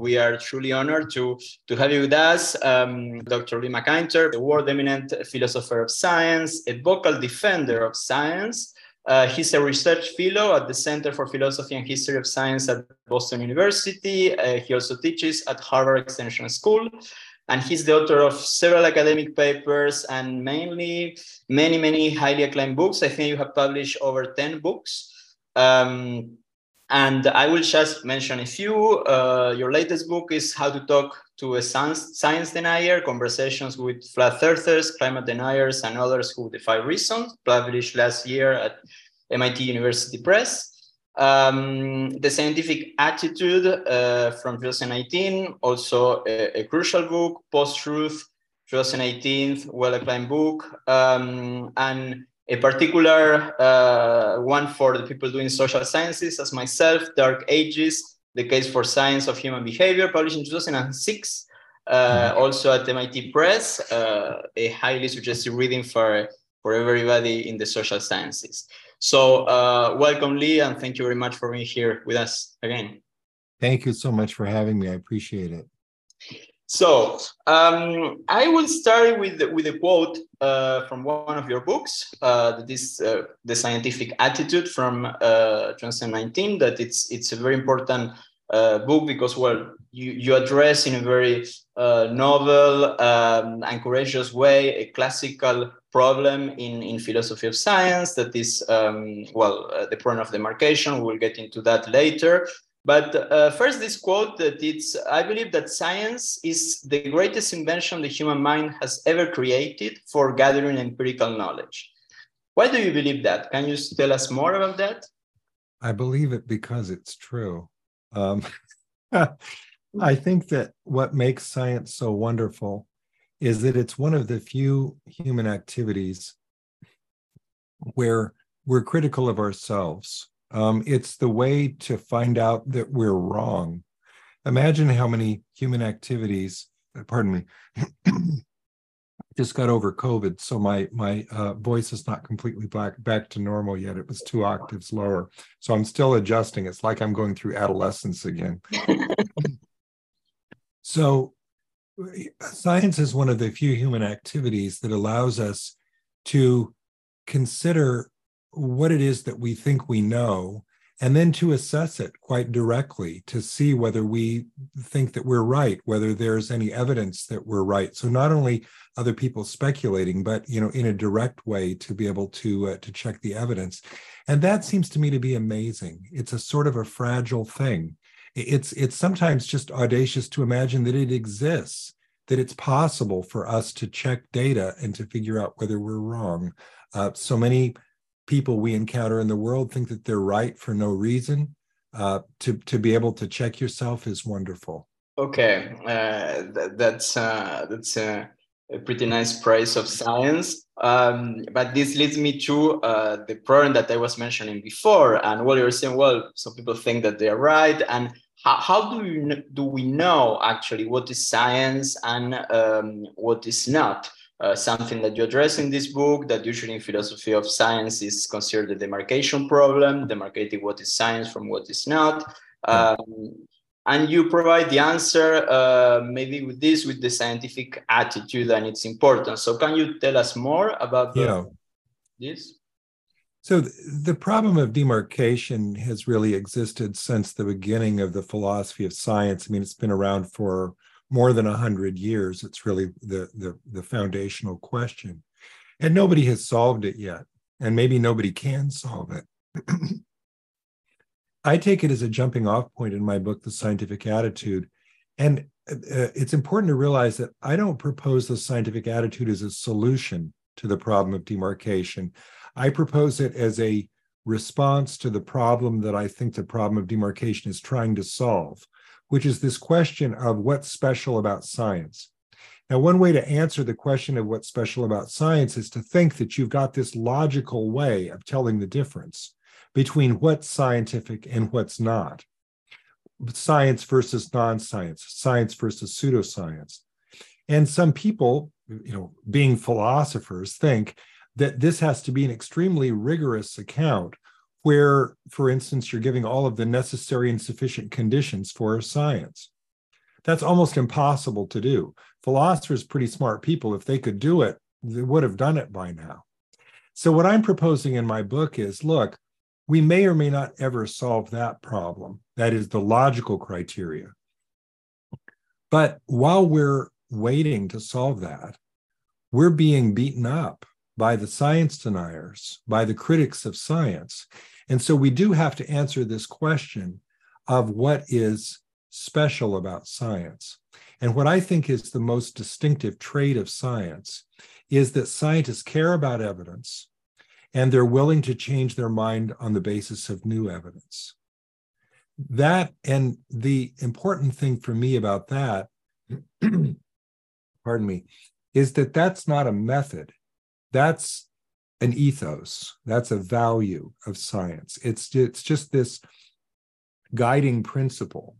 We are truly honored to, to have you with us. Um, Dr. Lee McIntyre, the world eminent philosopher of science, a vocal defender of science. Uh, he's a research fellow at the Center for Philosophy and History of Science at Boston University. Uh, he also teaches at Harvard Extension School. And he's the author of several academic papers and mainly many, many highly acclaimed books. I think you have published over 10 books. Um, and I will just mention a few. Uh, your latest book is How to Talk to a Science, Denier Conversations with Flat Earthers, Climate Deniers, and Others Who Defy Reason, published last year at MIT University Press. Um, the Scientific Attitude uh, from 2019, also a, a crucial book, Post Truth 2018, well acclaimed book. Um, and a particular uh, one for the people doing social sciences as myself, Dark Ages, The Case for Science of Human Behavior, published in 2006, uh, mm-hmm. also at MIT Press, uh, a highly suggested reading for, for everybody in the social sciences. So uh, welcome, Lee, and thank you very much for being here with us again. Thank you so much for having me. I appreciate it. So um, I will start with with a quote uh, from one of your books. Uh, this uh, the scientific attitude from uh, 2019. That it's it's a very important uh, book because well you you address in a very uh, novel um, and courageous way a classical problem in in philosophy of science that is um, well the problem of demarcation. We will get into that later. But uh, first, this quote that it's, I believe that science is the greatest invention the human mind has ever created for gathering empirical knowledge. Why do you believe that? Can you tell us more about that? I believe it because it's true. Um, I think that what makes science so wonderful is that it's one of the few human activities where we're critical of ourselves um, it's the way to find out that we're wrong. Imagine how many human activities, uh, pardon me, just got over COVID, so my my uh, voice is not completely back back to normal yet. It was two octaves lower, so I'm still adjusting. It's like I'm going through adolescence again. so, science is one of the few human activities that allows us to consider what it is that we think we know and then to assess it quite directly to see whether we think that we're right whether there's any evidence that we're right. So not only other people speculating but you know in a direct way to be able to uh, to check the evidence. And that seems to me to be amazing. It's a sort of a fragile thing. It's it's sometimes just audacious to imagine that it exists that it's possible for us to check data and to figure out whether we're wrong. Uh, so many people we encounter in the world think that they're right for no reason. Uh, to to be able to check yourself is wonderful. Okay, uh, th- that's uh, that's a pretty nice praise of science. Um, but this leads me to uh, the problem that I was mentioning before. And what you're saying, well, some people think that they are right, and how, how do you do we know actually what is science and um, what is not? Uh, something that you address in this book that usually in philosophy of science is considered the demarcation problem, demarcating what is science from what is not. Um, and you provide the answer uh, maybe with this, with the scientific attitude and its importance. So can you tell us more about the, yeah. this? So the problem of demarcation has really existed since the beginning of the philosophy of science. I mean, it's been around for more than 100 years. It's really the, the, the foundational question. And nobody has solved it yet. And maybe nobody can solve it. I take it as a jumping off point in my book, The Scientific Attitude. And uh, it's important to realize that I don't propose the scientific attitude as a solution to the problem of demarcation. I propose it as a response to the problem that I think the problem of demarcation is trying to solve which is this question of what's special about science. Now, one way to answer the question of what's special about science is to think that you've got this logical way of telling the difference between what's scientific and what's not. Science versus non-science, science versus pseudoscience. And some people, you know, being philosophers, think that this has to be an extremely rigorous account where, for instance, you're giving all of the necessary and sufficient conditions for a science. That's almost impossible to do. Philosophers, pretty smart people, if they could do it, they would have done it by now. So, what I'm proposing in my book is look, we may or may not ever solve that problem. That is the logical criteria. But while we're waiting to solve that, we're being beaten up by the science deniers, by the critics of science. And so we do have to answer this question of what is special about science. And what I think is the most distinctive trait of science is that scientists care about evidence and they're willing to change their mind on the basis of new evidence. That and the important thing for me about that, pardon me, is that that's not a method. That's an ethos. That's a value of science. It's, it's just this guiding principle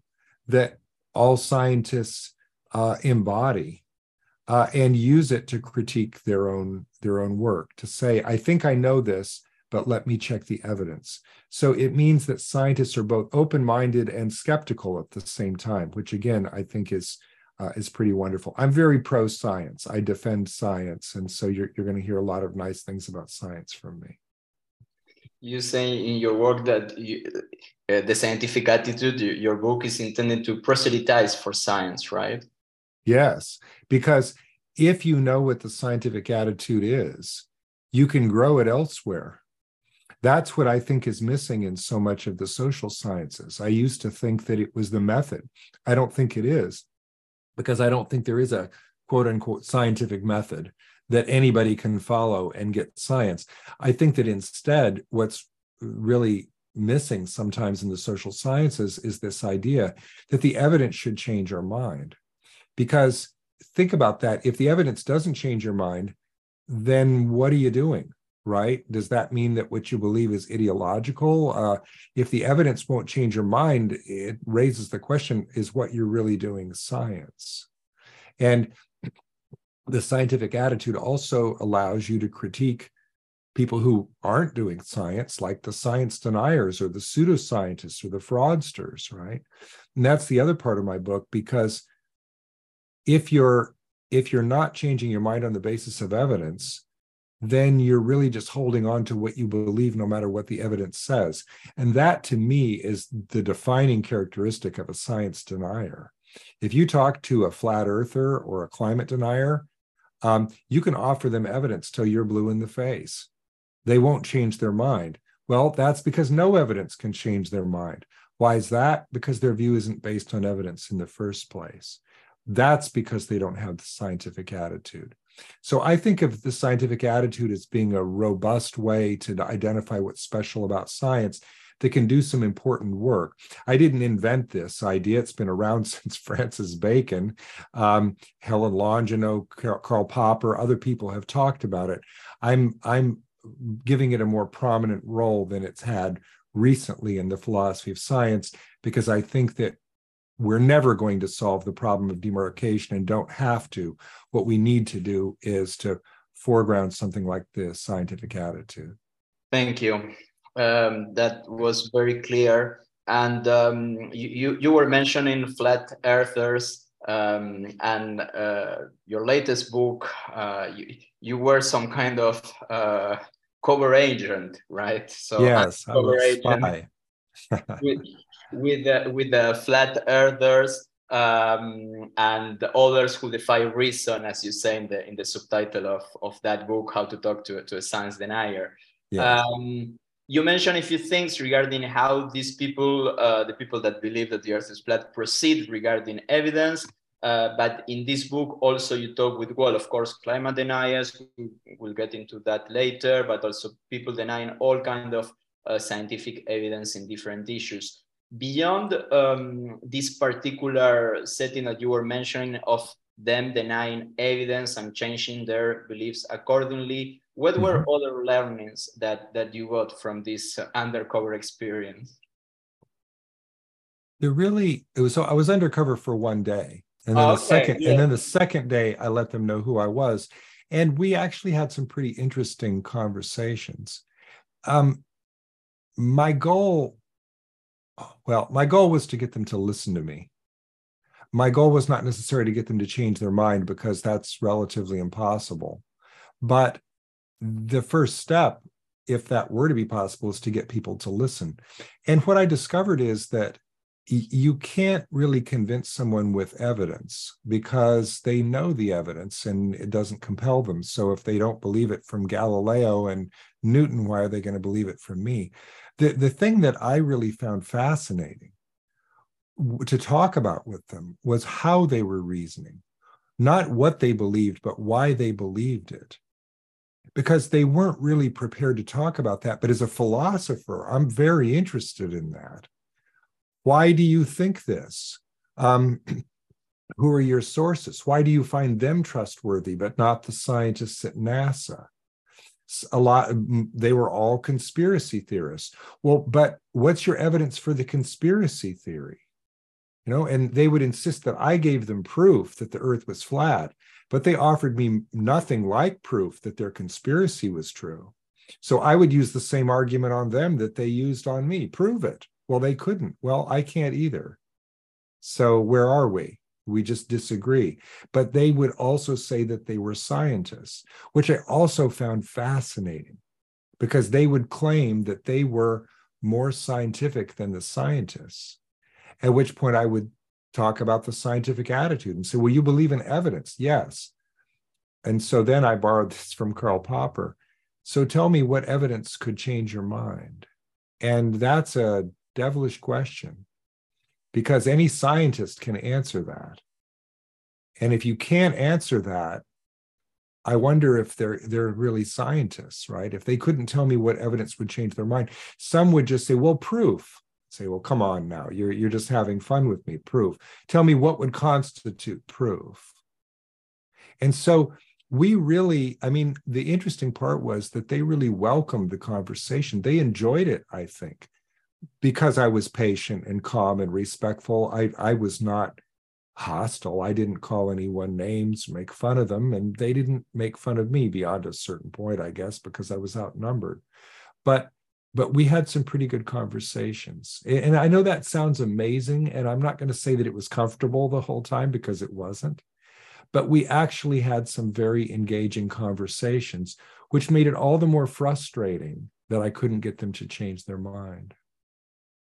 that all scientists uh, embody uh, and use it to critique their own their own work to say i think i know this but let me check the evidence so it means that scientists are both open-minded and skeptical at the same time which again i think is uh, is pretty wonderful i'm very pro science i defend science and so you're, you're going to hear a lot of nice things about science from me you say in your work that you, uh, the scientific attitude your book is intended to proselytize for science right Yes, because if you know what the scientific attitude is, you can grow it elsewhere. That's what I think is missing in so much of the social sciences. I used to think that it was the method. I don't think it is, because I don't think there is a quote unquote scientific method that anybody can follow and get science. I think that instead, what's really missing sometimes in the social sciences is this idea that the evidence should change our mind. Because think about that. If the evidence doesn't change your mind, then what are you doing? Right? Does that mean that what you believe is ideological? Uh, if the evidence won't change your mind, it raises the question is what you're really doing science? And the scientific attitude also allows you to critique people who aren't doing science, like the science deniers or the pseudoscientists or the fraudsters, right? And that's the other part of my book because if you're if you're not changing your mind on the basis of evidence then you're really just holding on to what you believe no matter what the evidence says. And that to me is the defining characteristic of a science denier. If you talk to a flat earther or a climate denier um, you can offer them evidence till you're blue in the face. They won't change their mind. Well that's because no evidence can change their mind. Why is that? Because their view isn't based on evidence in the first place. That's because they don't have the scientific attitude. So I think of the scientific attitude as being a robust way to identify what's special about science that can do some important work. I didn't invent this idea. It's been around since Francis Bacon. Um, Helen Longino, Karl Popper, other people have talked about it. I'm, I'm giving it a more prominent role than it's had recently in the philosophy of science because I think that we're never going to solve the problem of demarcation and don't have to. What we need to do is to foreground something like the scientific attitude. Thank you. Um, that was very clear. And um, you, you were mentioning flat earthers um, and uh, your latest book, uh, you, you were some kind of uh, cover agent, right? So yes, cover agent with, with the, with the flat earthers um, and others who defy reason, as you say in the in the subtitle of, of that book, How to Talk to, to a Science Denier. Um, you mentioned a few things regarding how these people, uh, the people that believe that the Earth is flat, proceed regarding evidence. Uh, but in this book, also you talk with, well, of course, climate deniers. We'll get into that later, but also people denying all kind of uh, scientific evidence in different issues beyond um, this particular setting that you were mentioning of them denying evidence and changing their beliefs accordingly, what mm-hmm. were other learnings that, that you got from this undercover experience? There really, it was so I was undercover for one day. And then okay, the second, yeah. and then the second day I let them know who I was. And we actually had some pretty interesting conversations. Um, my goal well, my goal was to get them to listen to me. My goal was not necessarily to get them to change their mind because that's relatively impossible. But the first step, if that were to be possible, is to get people to listen. And what I discovered is that you can't really convince someone with evidence because they know the evidence and it doesn't compel them. So if they don't believe it from Galileo and Newton, why are they going to believe it from me? The, the thing that I really found fascinating to talk about with them was how they were reasoning, not what they believed, but why they believed it. Because they weren't really prepared to talk about that. But as a philosopher, I'm very interested in that. Why do you think this? Um, who are your sources? Why do you find them trustworthy, but not the scientists at NASA? A lot, they were all conspiracy theorists. Well, but what's your evidence for the conspiracy theory? You know, and they would insist that I gave them proof that the earth was flat, but they offered me nothing like proof that their conspiracy was true. So I would use the same argument on them that they used on me prove it. Well, they couldn't. Well, I can't either. So where are we? We just disagree. But they would also say that they were scientists, which I also found fascinating because they would claim that they were more scientific than the scientists. At which point I would talk about the scientific attitude and say, Well, you believe in evidence? Yes. And so then I borrowed this from Karl Popper. So tell me what evidence could change your mind? And that's a devilish question because any scientist can answer that. And if you can't answer that, I wonder if they're they're really scientists, right? If they couldn't tell me what evidence would change their mind, some would just say, "Well, proof." Say, "Well, come on now, you're you're just having fun with me. Proof. Tell me what would constitute proof." And so we really, I mean, the interesting part was that they really welcomed the conversation. They enjoyed it, I think because I was patient and calm and respectful, I, I was not hostile. I didn't call anyone names, make fun of them, and they didn't make fun of me beyond a certain point, I guess, because I was outnumbered. But but we had some pretty good conversations. And I know that sounds amazing, and I'm not going to say that it was comfortable the whole time because it wasn't. But we actually had some very engaging conversations, which made it all the more frustrating that I couldn't get them to change their mind.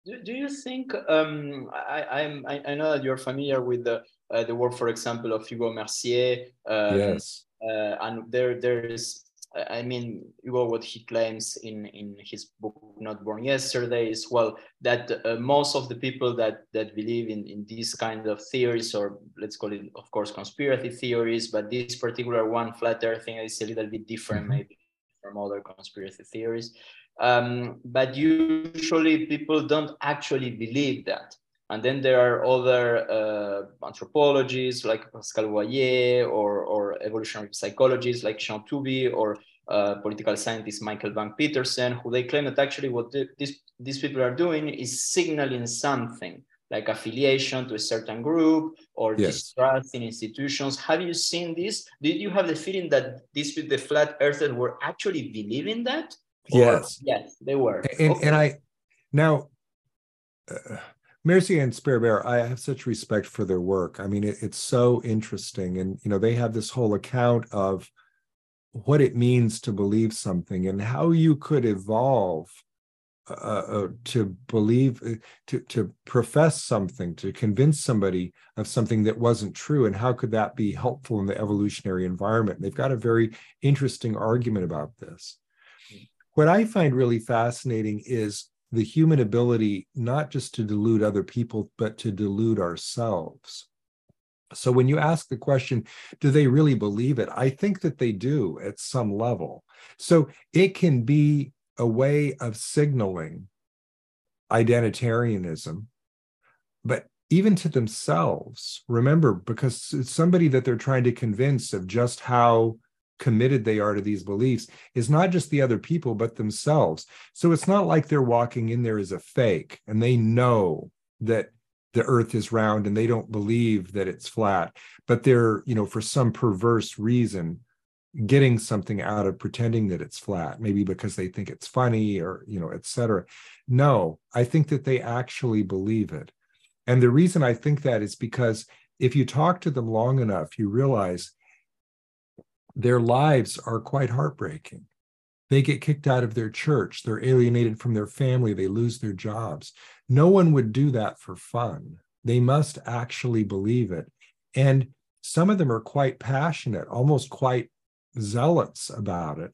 Do, do you think um, I, I'm, I, I know that you're familiar with the uh, the work, for example, of Hugo Mercier. Um, yes. Uh, and there there is I mean, Hugo, what he claims in, in his book Not Born Yesterday is well that uh, most of the people that that believe in, in these kind of theories, or let's call it, of course, conspiracy theories, but this particular one, flat Earth thing, is a little bit different, mm-hmm. maybe from other conspiracy theories. Um, but usually people don't actually believe that. And then there are other uh, anthropologists like Pascal Boyer or, or evolutionary psychologists like Jean Tooby or uh, political scientist Michael Bang Petersen, who they claim that actually what the, this, these people are doing is signaling something like affiliation to a certain group or yes. distrust in institutions. Have you seen this? Did you have the feeling that these with the flat earthers were actually believing that? Yes. Yes, they were. And, okay. and I now uh, Mercier and Sperber, I have such respect for their work. I mean, it, it's so interesting, and you know, they have this whole account of what it means to believe something and how you could evolve uh, uh, to believe, uh, to to profess something, to convince somebody of something that wasn't true, and how could that be helpful in the evolutionary environment? they've got a very interesting argument about this. What I find really fascinating is the human ability not just to delude other people, but to delude ourselves. So when you ask the question, do they really believe it? I think that they do at some level. So it can be a way of signaling identitarianism, but even to themselves, remember, because it's somebody that they're trying to convince of just how committed they are to these beliefs is not just the other people but themselves. So it's not like they're walking in there as a fake and they know that the earth is round and they don't believe that it's flat but they're you know for some perverse reason getting something out of pretending that it's flat maybe because they think it's funny or you know etc no i think that they actually believe it. And the reason i think that is because if you talk to them long enough, you realize their lives are quite heartbreaking. They get kicked out of their church, they're alienated from their family, they lose their jobs. No one would do that for fun. They must actually believe it. And some of them are quite passionate, almost quite zealots about it,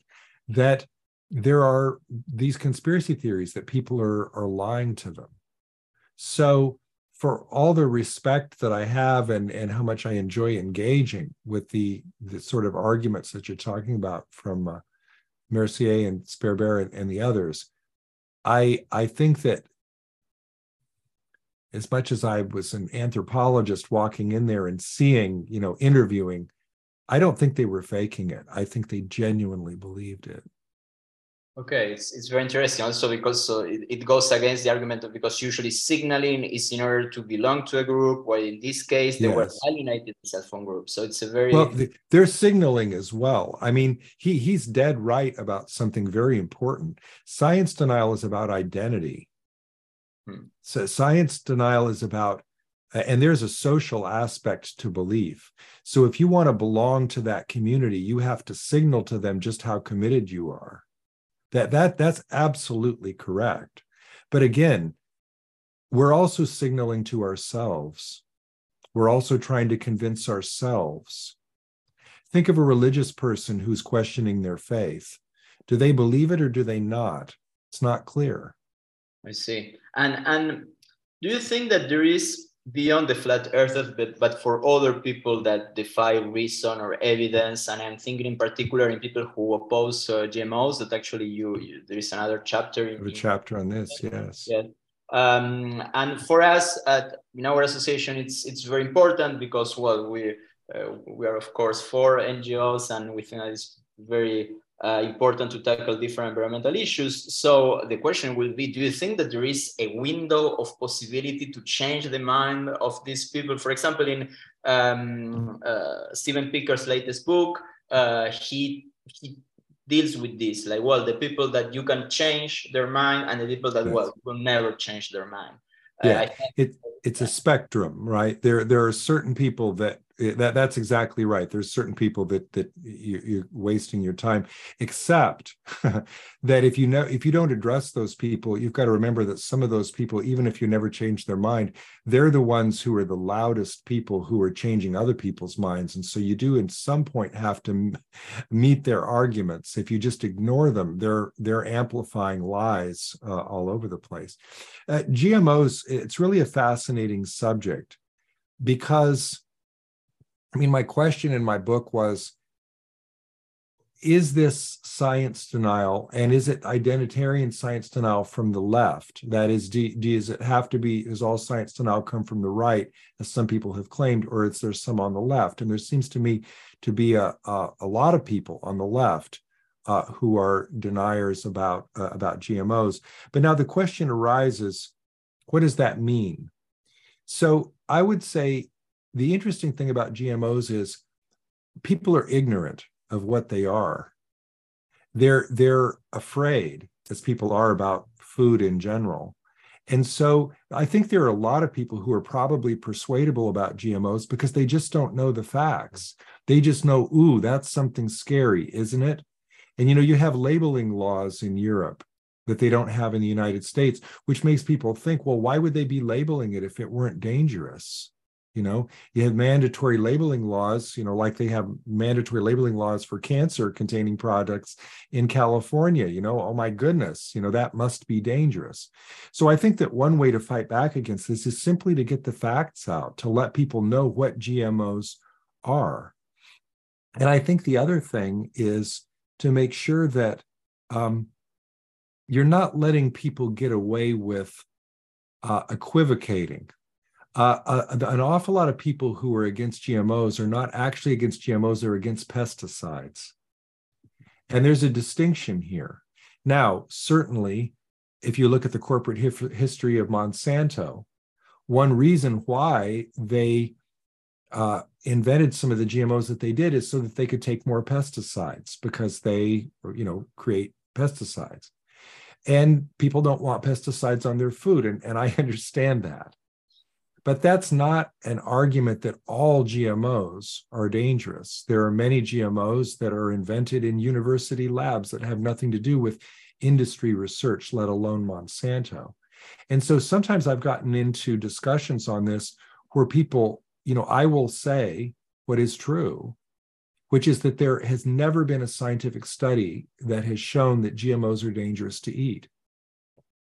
that there are these conspiracy theories that people are, are lying to them. So for all the respect that I have and, and how much I enjoy engaging with the, the sort of arguments that you're talking about from uh, Mercier and Sperber and, and the others, I I think that as much as I was an anthropologist walking in there and seeing, you know, interviewing, I don't think they were faking it. I think they genuinely believed it. Okay, it's, it's very interesting also because so it, it goes against the argument of because usually signaling is in order to belong to a group, while in this case they yes. were alienated themselves from group. So it's a very well they're signaling as well. I mean, he he's dead right about something very important. Science denial is about identity. Hmm. So science denial is about and there's a social aspect to belief. So if you want to belong to that community, you have to signal to them just how committed you are that that that's absolutely correct. But again, we're also signaling to ourselves. We're also trying to convince ourselves. Think of a religious person who's questioning their faith. Do they believe it or do they not? It's not clear. I see. And and do you think that there is beyond the flat earthers, but, but for other people that defy reason or evidence. And I'm thinking in particular in people who oppose uh, GMOs that actually you, you, there is another chapter. In, a chapter on this, yes. Yeah. Um, and for us at in our association, it's it's very important because well we uh, we are of course for NGOs and we think that it's very uh, important to tackle different environmental issues. So the question will be, do you think that there is a window of possibility to change the mind of these people? For example, in um, uh, Steven Pinker's latest book, uh, he, he deals with this, like, well, the people that you can change their mind and the people that, yes. well, will never change their mind. Uh, yeah, it, it's a spectrum, right? There, there are certain people that that that's exactly right. There's certain people that that you're wasting your time except that if you know if you don't address those people you've got to remember that some of those people even if you never change their mind they're the ones who are the loudest people who are changing other people's minds. And so you do at some point have to meet their arguments. If you just ignore them they're they're amplifying lies uh, all over the place. Uh, gmos it's really a fascinating subject because I mean, my question in my book was Is this science denial and is it identitarian science denial from the left? That is, do, does it have to be, is all science denial come from the right, as some people have claimed, or is there some on the left? And there seems to me to be a, a, a lot of people on the left uh, who are deniers about, uh, about GMOs. But now the question arises what does that mean? So I would say the interesting thing about GMOs is people are ignorant of what they are. They're they're afraid, as people are about food in general. And so I think there are a lot of people who are probably persuadable about GMOs because they just don't know the facts. They just know, ooh, that's something scary, isn't it? And you know, you have labeling laws in Europe that they don't have in the United States, which makes people think, well, why would they be labeling it if it weren't dangerous? You know you have mandatory labeling laws you know like they have mandatory labeling laws for cancer containing products in california you know oh my goodness you know that must be dangerous. So i think that one way to fight back against this is simply to get the facts out to let people know what gmos are. And i think the other thing is to make sure that um, you're not letting people get away with uh, equivocating uh, uh, an awful lot of people who are against GMOs are not actually against GMOs, they're against pesticides. And there's a distinction here. Now, certainly, if you look at the corporate hif- history of Monsanto, one reason why they uh, invented some of the GMOs that they did is so that they could take more pesticides because they, you know, create pesticides. And people don't want pesticides on their food. And, and I understand that. But that's not an argument that all GMOs are dangerous. There are many GMOs that are invented in university labs that have nothing to do with industry research, let alone Monsanto. And so sometimes I've gotten into discussions on this where people, you know, I will say what is true, which is that there has never been a scientific study that has shown that GMOs are dangerous to eat.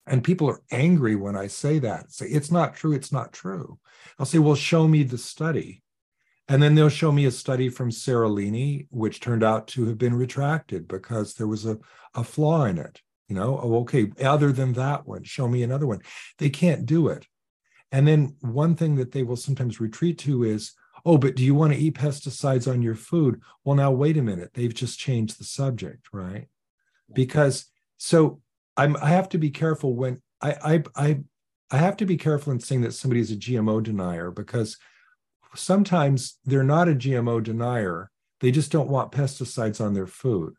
And people are angry when I say that. Say, it's not true, it's not true. I'll say, well, show me the study. And then they'll show me a study from Seralini, which turned out to have been retracted because there was a, a flaw in it. You know, oh, okay, other than that one, show me another one. They can't do it. And then one thing that they will sometimes retreat to is, oh, but do you want to eat pesticides on your food? Well, now wait a minute. They've just changed the subject, right? Because so I'm I have to be careful when I I I I have to be careful in saying that somebody is a GMO denier because sometimes they're not a GMO denier. They just don't want pesticides on their food.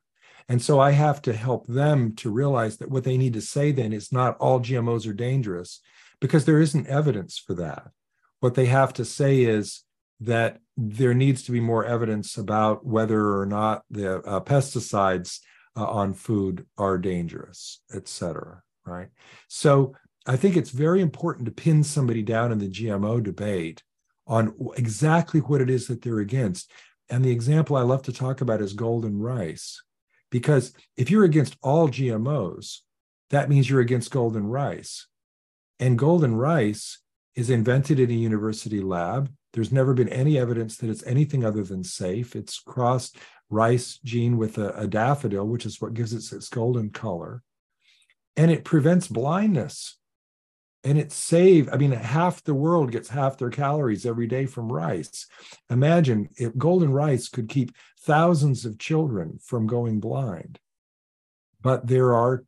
And so I have to help them to realize that what they need to say then is not all GMOs are dangerous because there isn't evidence for that. What they have to say is that there needs to be more evidence about whether or not the uh, pesticides uh, on food are dangerous, et cetera. Right. So I think it's very important to pin somebody down in the GMO debate on exactly what it is that they're against. And the example I love to talk about is golden rice. Because if you're against all GMOs, that means you're against golden rice. And golden rice is invented in a university lab. There's never been any evidence that it's anything other than safe. It's crossed rice gene with a, a daffodil, which is what gives it its golden color. And it prevents blindness. And it saved, I mean, half the world gets half their calories every day from rice. Imagine if golden rice could keep thousands of children from going blind. But there are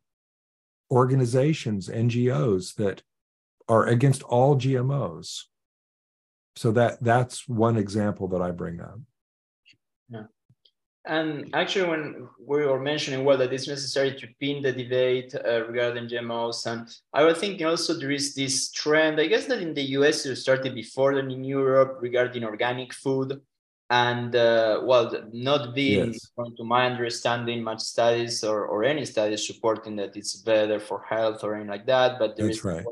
organizations, NGOs that are against all GMOs. So that that's one example that I bring up. Yeah. And actually, when we were mentioning well that it's necessary to pin the debate uh, regarding GMOs, and I was thinking also there is this trend. I guess that in the US it started before than in Europe regarding organic food, and uh, well, not being, yes. to my understanding, much studies or, or any studies supporting that it's better for health or anything like that. But there That's is right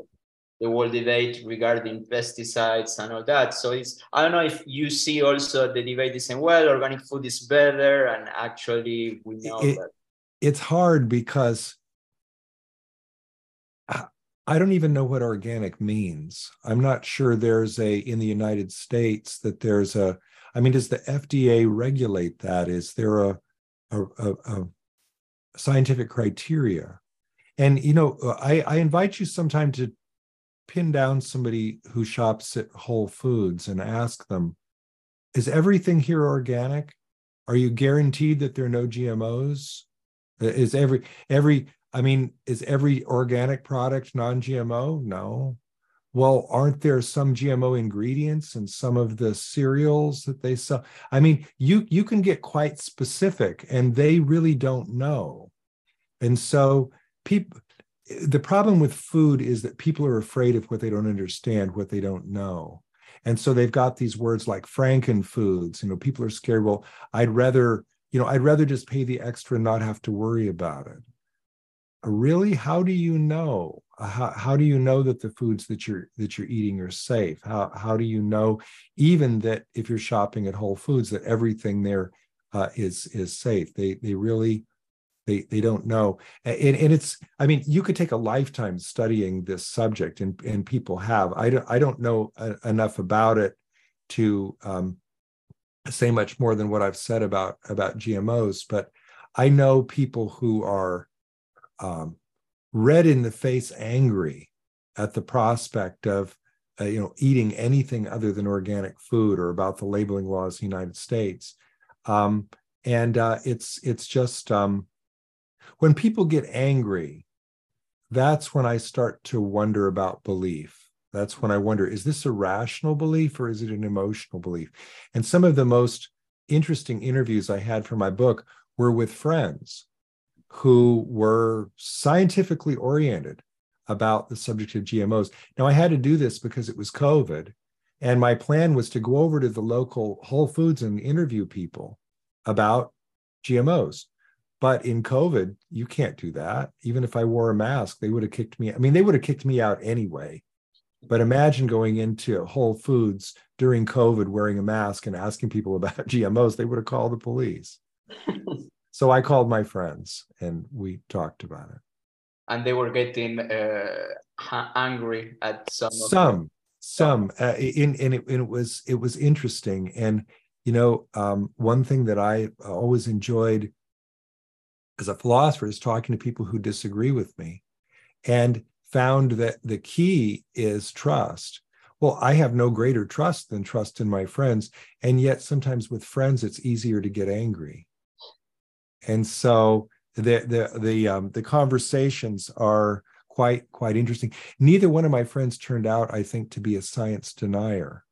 the whole debate regarding pesticides and all that. So it's I don't know if you see also the debate is saying, well, organic food is better, and actually we know it, that it's hard because I don't even know what organic means. I'm not sure there's a in the United States that there's a. I mean, does the FDA regulate that? Is there a a, a, a scientific criteria? And you know, I, I invite you sometime to pin down somebody who shops at Whole Foods and ask them, is everything here organic? Are you guaranteed that there are no GMOs? Uh, is every every I mean, is every organic product non-GMO? No. Well, aren't there some GMO ingredients in some of the cereals that they sell? I mean, you you can get quite specific and they really don't know. And so people the problem with food is that people are afraid of what they don't understand, what they don't know. And so they've got these words like franken foods. You know, people are scared. Well, I'd rather, you know, I'd rather just pay the extra and not have to worry about it. Really? How do you know? How, how do you know that the foods that you're that you're eating are safe? How how do you know even that if you're shopping at Whole Foods that everything there uh, is is safe? They they really they they don't know. And, and it's i mean you could take a lifetime studying this subject and and people have. I don't i don't know uh, enough about it to um, say much more than what i've said about about gmos but i know people who are um, red in the face angry at the prospect of uh, you know eating anything other than organic food or about the labeling laws in the united states. Um, and uh, it's it's just um, when people get angry, that's when I start to wonder about belief. That's when I wonder is this a rational belief or is it an emotional belief? And some of the most interesting interviews I had for my book were with friends who were scientifically oriented about the subject of GMOs. Now, I had to do this because it was COVID. And my plan was to go over to the local Whole Foods and interview people about GMOs. But in COVID, you can't do that. Even if I wore a mask, they would have kicked me. I mean, they would have kicked me out anyway. But imagine going into Whole Foods during COVID wearing a mask and asking people about GMOs, they would have called the police. so I called my friends and we talked about it. And they were getting uh, angry at some. Some, some. Uh, in, and, it, and it was it was interesting. And you know, um, one thing that I always enjoyed as a philosopher is talking to people who disagree with me, and found that the key is trust well, I have no greater trust than trust in my friends. And yet, sometimes with friends, it's easier to get angry. And so the the the um, the conversations are quite quite interesting. Neither one of my friends turned out, I think, to be a science denier,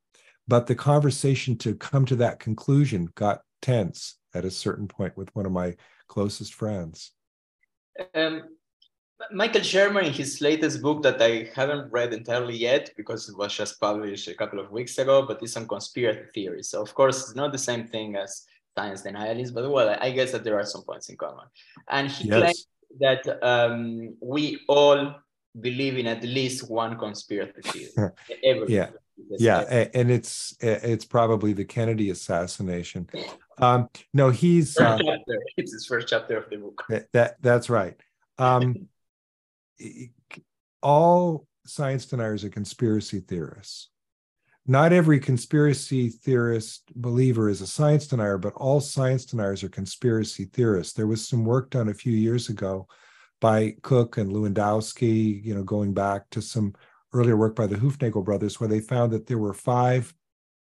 but the conversation to come to that conclusion got tense at a certain point with one of my closest friends. Um, Michael Shermer, in his latest book that I haven't read entirely yet because it was just published a couple of weeks ago, but it's on conspiracy theories. So, of course, it's not the same thing as science denialism, but well, I guess that there are some points in common. And he yes. claims that um, we all believe in at least one conspiracy theory. yeah. Yeah, and it's it's probably the Kennedy assassination. Um, no, he's uh, it's his first chapter of the book. That that's right. Um, all science deniers are conspiracy theorists. Not every conspiracy theorist believer is a science denier, but all science deniers are conspiracy theorists. There was some work done a few years ago by Cook and Lewandowsky, you know, going back to some earlier work by the Hoofnagle brothers, where they found that there were five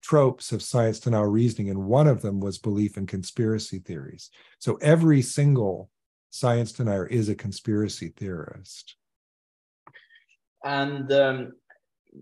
tropes of science denial reasoning, and one of them was belief in conspiracy theories. So every single science denier is a conspiracy theorist. And um,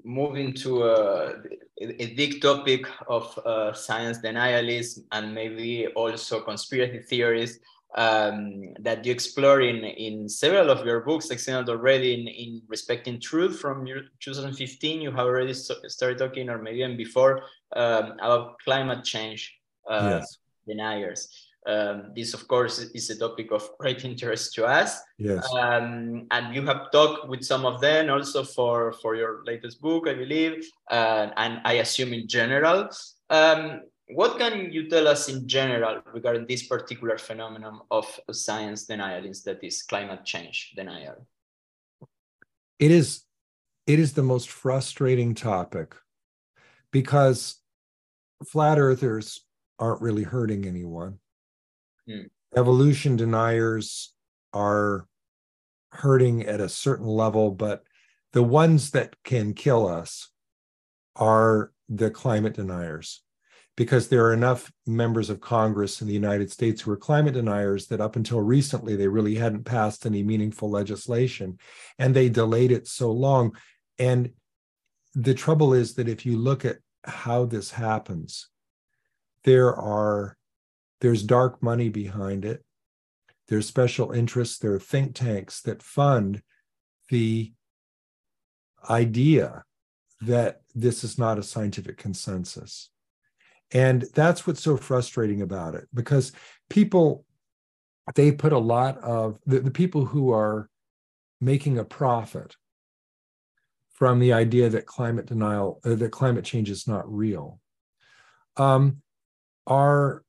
moving to a, a, big topic of uh, science denialism and maybe also conspiracy theories um, that you explore in, in several of your books, except already in, in Respecting Truth from your 2015, you have already started talking, or maybe even before, um, about climate change uh, yes. deniers. Um, this, of course, is a topic of great interest to us. Yes. Um, and you have talked with some of them also for, for your latest book, I believe, uh, and I assume in general. Um, what can you tell us in general regarding this particular phenomenon of science denial, that is climate change denial? It is, it is the most frustrating topic because flat earthers aren't really hurting anyone Mm. Evolution deniers are hurting at a certain level, but the ones that can kill us are the climate deniers because there are enough members of Congress in the United States who are climate deniers that up until recently they really hadn't passed any meaningful legislation and they delayed it so long. And the trouble is that if you look at how this happens, there are there's dark money behind it. There's special interests. There are think tanks that fund the idea that this is not a scientific consensus. And that's what's so frustrating about it because people, they put a lot of the, the people who are making a profit from the idea that climate denial, uh, that climate change is not real, um, are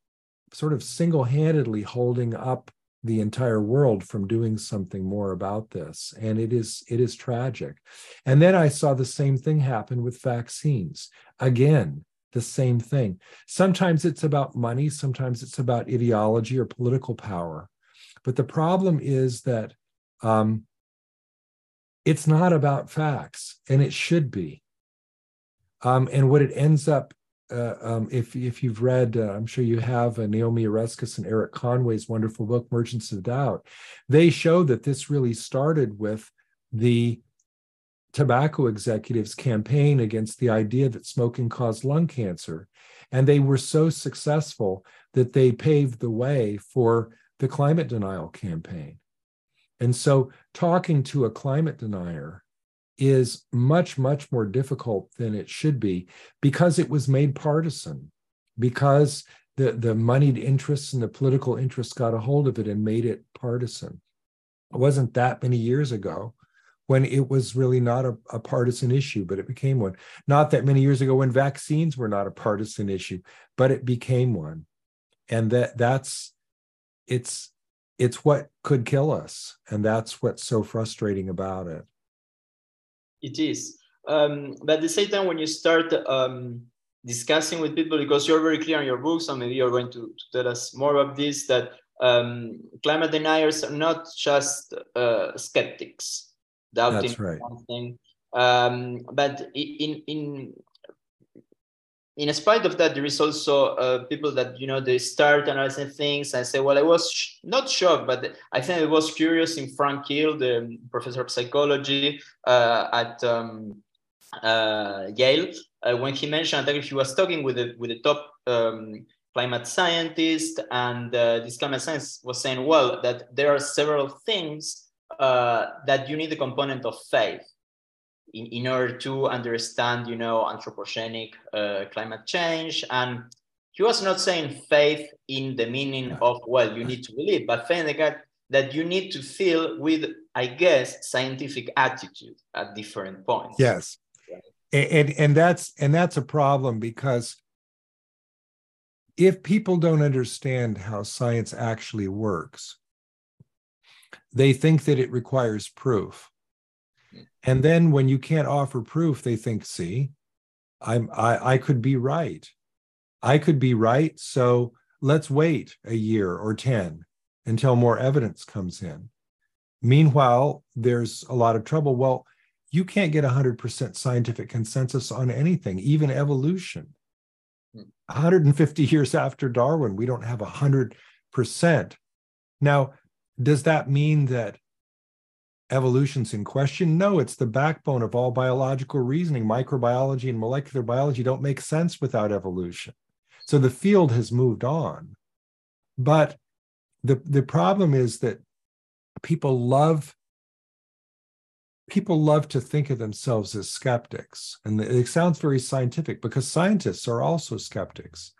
sort of single handedly holding up the entire world from doing something more about this. And it is it is tragic. And then i saw the same thing happen with vaccines. Again the same thing sometimes it's about money sometimes it's about ideology or political power but the problem is that um, it's not about facts and it should be um, and what it ends up uh, um, if if you've read, uh, I'm sure you have uh, Naomi Oreskes and Eric Conway's wonderful book Merchants of Doubt. They show that this really started with the tobacco executives' campaign against the idea that smoking caused lung cancer, and they were so successful that they paved the way for the climate denial campaign. And so, talking to a climate denier is much, much more difficult than it should be because it was made partisan, because the, the moneyed interests and the political interests got a hold of it and made it partisan. It wasn't that many years ago when it was really not a, a, partisan issue, but it became one. Not that many years ago when vaccines were not a partisan issue, but it became one. And that that's it's it's what could kill us. And that's what's so frustrating about it. It is. Um, but at the same time, when you start um, discussing with people, because you're very clear in your books, and maybe you're going to, to tell us more about this, that um, climate deniers are not just uh, skeptics, doubting That's right. something. Um, but in in in spite of that, there is also uh, people that you know they start analyzing things and say, "Well, I was sh- not shocked, but I think I was curious." In Frank Hill, the professor of psychology uh, at um, uh, Yale, uh, when he mentioned that he was talking with the with the top um, climate scientist, and uh, this climate science was saying, "Well, that there are several things uh, that you need the component of faith." in, in order to understand, you know, anthropogenic uh, climate change. And he was not saying faith in the meaning of, well, you need to believe, but faith that, that you need to feel with, I guess, scientific attitude at different points. Yes. And, and that's and that's a problem because if people don't understand how science actually works, they think that it requires proof. Hmm. And then when you can't offer proof, they think, see, I'm I, I could be right. I could be right. So let's wait a year or 10 until more evidence comes in. Meanwhile, there's a lot of trouble. Well, you can't get 100% scientific consensus on anything, even evolution. Hmm. 150 years after Darwin, we don't have 100%. Now, does that mean that evolution's in question? No, it's the backbone of all biological reasoning. Microbiology and molecular biology don't make sense without evolution. So the field has moved on. But the, the problem is that people love people love to think of themselves as skeptics and it sounds very scientific because scientists are also skeptics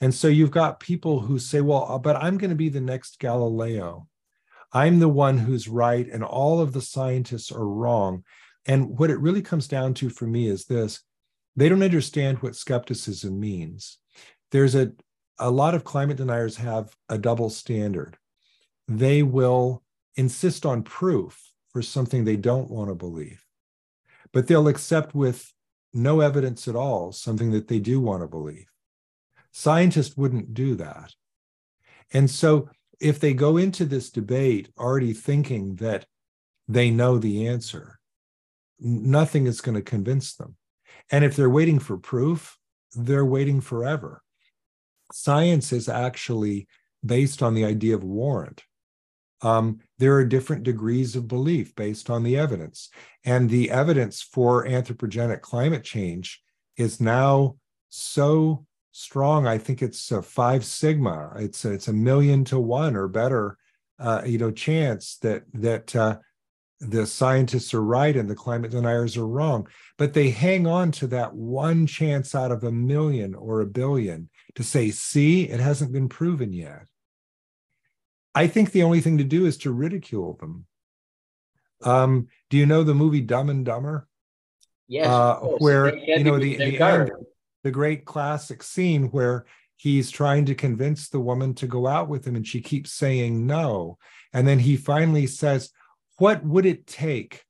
and so you've got people who say well uh, but i'm going to be the next galileo I'm the one who's right and all of the scientists are wrong. And what it really comes down to for me is this they don't understand what skepticism means. There's a, a lot of climate deniers have a double standard. They will insist on proof for something they don't want to believe, but they'll accept with no evidence at all something that they do want to believe. Scientists wouldn't do that. And so if they go into this debate already thinking that they know the answer, nothing is going to convince them. And if they're waiting for proof, they're waiting forever. Science is actually based on the idea of warrant. Um, there are different degrees of belief based on the evidence. And the evidence for anthropogenic climate change is now so strong. I think it's a five sigma. It's a, it's a million to one or better, uh, you know, chance that that uh, the scientists are right and the climate deniers are wrong. But they hang on to that one chance out of a million or a billion to say, "See, it hasn't been proven yet." I think the only thing to do is to ridicule them. Um, do you know the movie Dumb and Dumber? Yes, uh, where you know the, the end, the great classic scene where he's trying to convince the woman to go out with him and she keeps saying no. And then he finally says, What would it take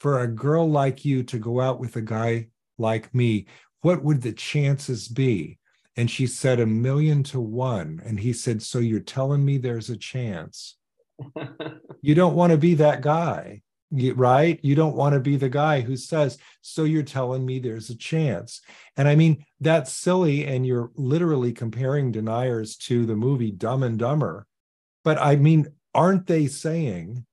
for a girl like you to go out with a guy like me? What would the chances be? And she said, A million to one. And he said, So you're telling me there's a chance? you don't want to be that guy right? You don't want to be the guy who says, So you're telling me there's a chance. And I mean, that's silly. And you're literally comparing deniers to the movie Dumb and Dumber. But I mean, aren't they saying,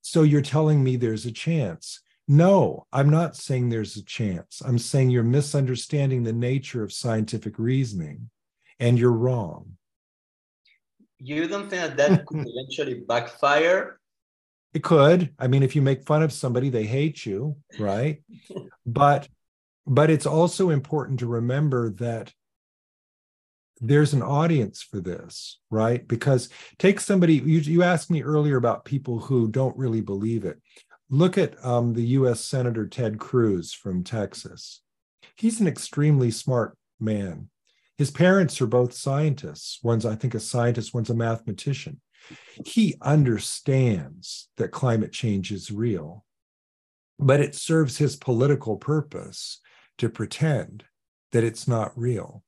So you're telling me there's a chance? No, I'm not saying there's a chance. I'm saying you're misunderstanding the nature of scientific reasoning and you're wrong. You don't think that that could eventually backfire It could. I mean, if you make fun of somebody, they hate you, right? but but it's also important to remember that there's an audience for this, right? Because take somebody, you, you asked me earlier about people who don't really believe it. Look at um, the US Senator Ted Cruz from Texas. He's an extremely smart man. His parents are both scientists. One's, I think, a scientist, one's a mathematician. He understands that climate change is real, but it serves his political purpose to pretend that it's not real.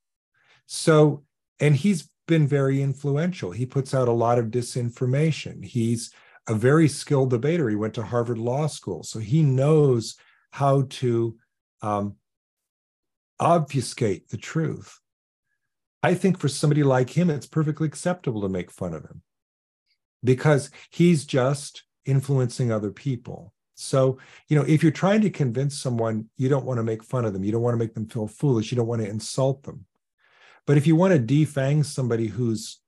So, and he's been very influential. He puts out a lot of disinformation. He's a very skilled debater. He went to Harvard Law School, so he knows how to um, obfuscate the truth. I think for somebody like him, it's perfectly acceptable to make fun of him because he's just influencing other people. So, you know, if you're trying to convince someone, you don't want to make fun of them, you don't want to make them feel foolish, you don't want to insult them. But if you want to defang somebody who's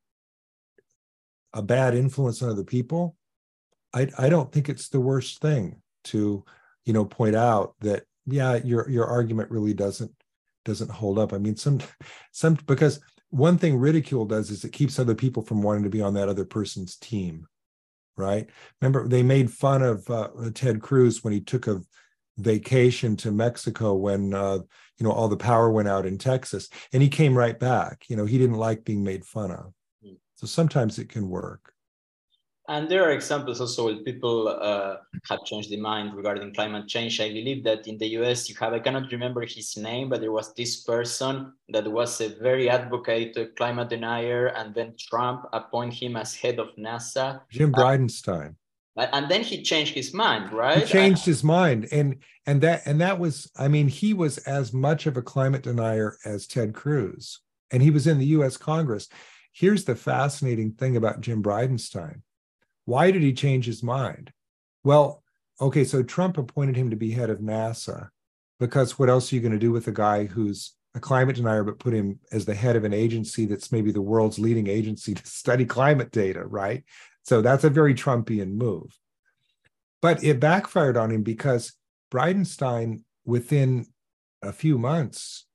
a bad influence on other people, I, I don't think it's the worst thing to, you know, point out that yeah, your your argument really doesn't doesn't hold up. I mean, some some because one thing ridicule does is it keeps other people from wanting to be on that other person's team, right? Remember, they made fun of uh, Ted Cruz when he took a vacation to Mexico when uh, you know all the power went out in Texas, and he came right back. You know, he didn't like being made fun of. Hmm. So sometimes it can work. And there are examples also where people uh, have changed their mind regarding climate change. I believe that in the US, you have, I cannot remember his name, but there was this person that was a very advocate climate denier, and then Trump appointed him as head of NASA. Jim Bridenstine. Uh, and then he changed his mind, right? He changed his mind. And and that and that was, I mean, he was as much of a climate denier as Ted Cruz. And he was in the US Congress. Here's the fascinating thing about Jim Bridenstine why did he change his mind? Well, okay, so Trump appointed him to be head of NASA because what else are you going to do with a guy who's a climate denier, but put him as the head of an agency that's maybe the world's leading agency to study climate data, right? So that's a very Trumpian move. But it backfired on him because Bridenstine, within a few months,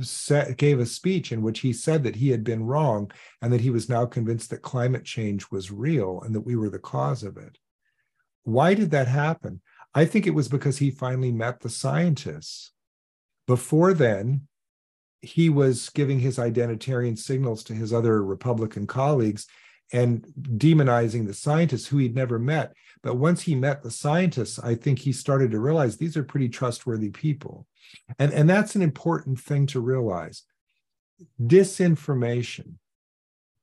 set, gave a speech in which he said that he had been wrong and that he was now convinced that climate change was real and that we were the cause of it. Why did that happen? I think it was because he finally met the scientists. Before then, he was giving his identitarian signals to his other Republican colleagues and demonizing the scientists who he'd never met. But once he met the scientists, I think he started to realize these are pretty trustworthy people. And, and that's an important thing to realize. Disinformation,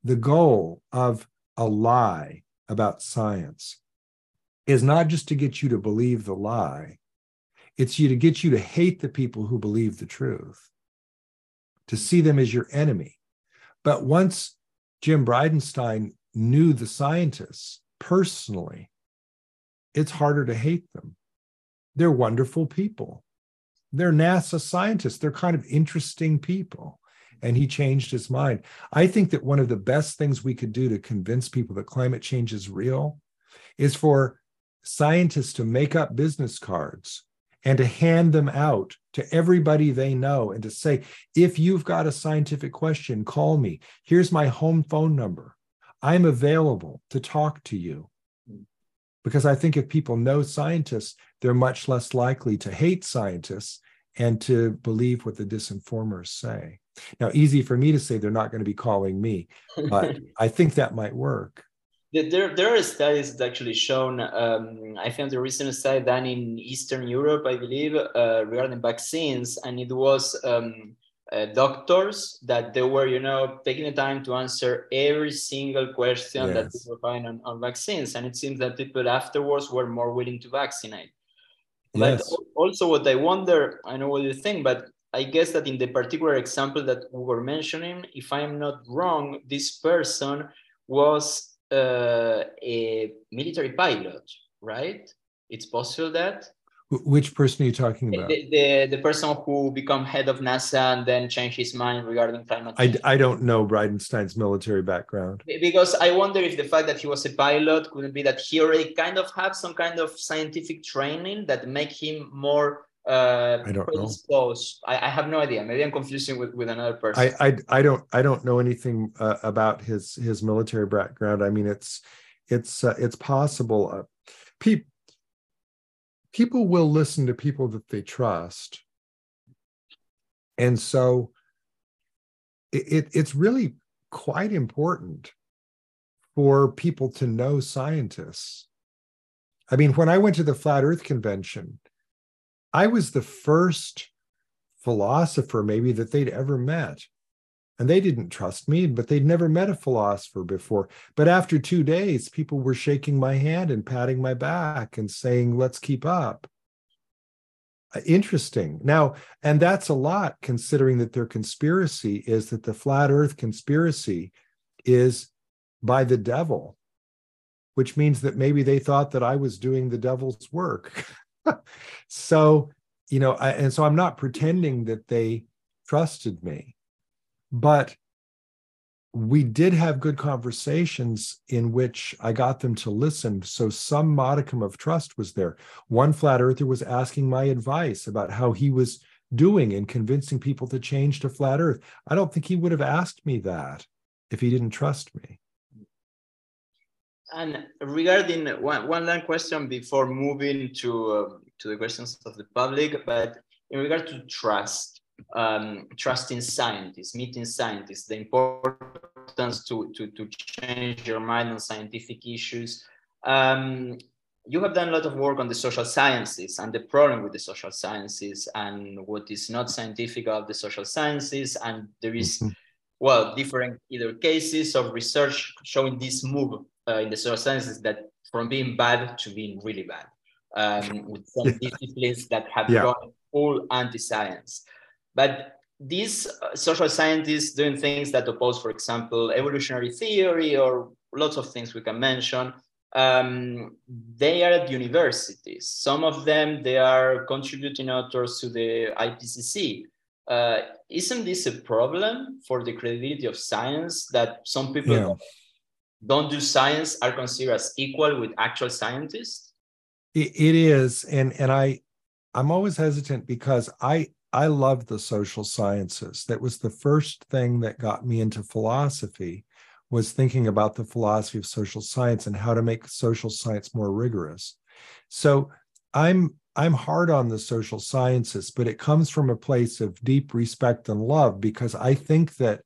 the goal of a lie about science, is not just to get you to believe the lie, it's you to get you to hate the people who believe the truth, to see them as your enemy. But once Jim Bridenstine knew the scientists personally, it's harder to hate them. They're wonderful people. They're NASA scientists. They're kind of interesting people. And he changed his mind. I think that one of the best things we could do to convince people that climate change is real is for scientists to make up business cards and to hand them out to everybody they know and to say, if you've got a scientific question, call me. Here's my home phone number. I'm available to talk to you. Because I think if people know scientists, they're much less likely to hate scientists and to believe what the disinformers say. Now, easy for me to say they're not going to be calling me, but I think that might work. There, there are studies that actually shown. Um, I found the recent study done in Eastern Europe, I believe, uh, regarding vaccines, and it was um, uh, doctors that they were, you know, taking the time to answer every single question yes. that people find on, on vaccines, and it seems that people afterwards were more willing to vaccinate. Yes. But also, what I wonder, I know what you think, but I guess that in the particular example that we were mentioning, if I'm not wrong, this person was uh, a military pilot, right? It's possible that. Which person are you talking about? The, the, the, person who become head of NASA and then changed his mind regarding climate change. I, I don't know Bridenstine's military background. Because I wonder if the fact that he was a pilot couldn't be that he already kind of have some kind of scientific training that make him more uh, I don't predisposed. know. I, I, have no idea. Maybe I'm confusing with, with another person. I, I, I don't I don't know anything uh, about his his military background. I mean, it's it's uh, it's possible. Uh, people people will listen to people that they trust, and so it, it it's really quite important for people to know scientists. I mean, when I went to the Flat Earth Convention I was the first philosopher maybe that they'd ever met. And they didn't trust me, but they'd never met a philosopher before. But after two days, people were shaking my hand and patting my back and saying, let's keep up. Uh, interesting. Now, and that's a lot considering that their conspiracy is that the flat earth conspiracy is by the devil, which means that maybe they thought that I was doing the devil's work. so, you know, I, and so I'm not pretending that they trusted me, but we did have good conversations in which I got them to listen. So some modicum of trust was there. One flat earther was asking my advice about how he was doing and convincing people to change to flat earth. I don't think he would have asked me that if he didn't trust me. And regarding one, one last question before moving to, uh, to the questions of the public, but in regard to trust, um, trusting scientists, meeting scientists, the importance to, to, to change your mind on scientific issues. Um, you have done a lot of work on the social sciences and the problem with the social sciences and what is not scientific of the social sciences. And there is, mm-hmm. well, different either cases of research showing this move uh, in the social sciences that from being bad to being really bad, um, with some disciplines that have yeah. gone full anti-science. But these uh, social scientists doing things that oppose, for example, evolutionary theory or lots of things we can mention, um, they are at universities. Some of them, they are contributing authors to the IPCC. Uh, isn't this a problem for the credibility of science that some people yeah don't do science are considered as equal with actual scientists? it, it is, and and I I'm always hesitant because I I love the social sciences. That was the first thing that got me into philosophy was thinking about the philosophy of social science and how to make social science more rigorous. So I'm I'm hard on the social sciences, but it comes from a place of deep respect and love because I think that